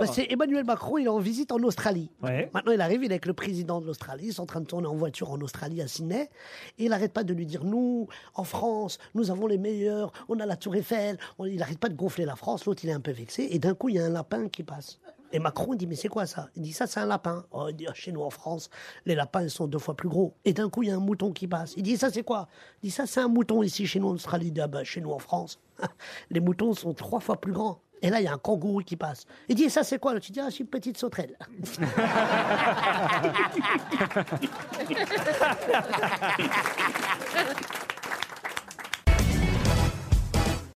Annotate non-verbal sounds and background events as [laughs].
Bah, c'est Emmanuel Macron, il est en visite en Australie. Ouais. Maintenant, il arrive, il est avec le président de l'Australie, ils sont en train de tourner en voiture en Australie, à Sydney, et il n'arrête pas de lui dire, nous, en France, nous avons les meilleurs, on a la Tour Eiffel, On- il n'arrête pas de gonfler la France, l'autre, il est un peu vexé, et d'un coup, il y a un lapin qui passe. Et Macron dit, mais c'est quoi ça? Il dit, ça, c'est un lapin. Oh, il dit, Ah, chez nous, en France, les lapins, ils sont deux fois plus gros. Et d'un coup, il y a un mouton qui passe. Il dit, ça, c'est quoi? Il dit, ça, c'est un mouton ici, chez nous, en Australie. Il dit, ah ben, chez nous, en France, [laughs] les moutons sont trois fois plus grands. Et là, il y a un kangourou qui passe. Il dit, ça, c'est quoi Tu dis, ah, c'est une petite sauterelle. [laughs]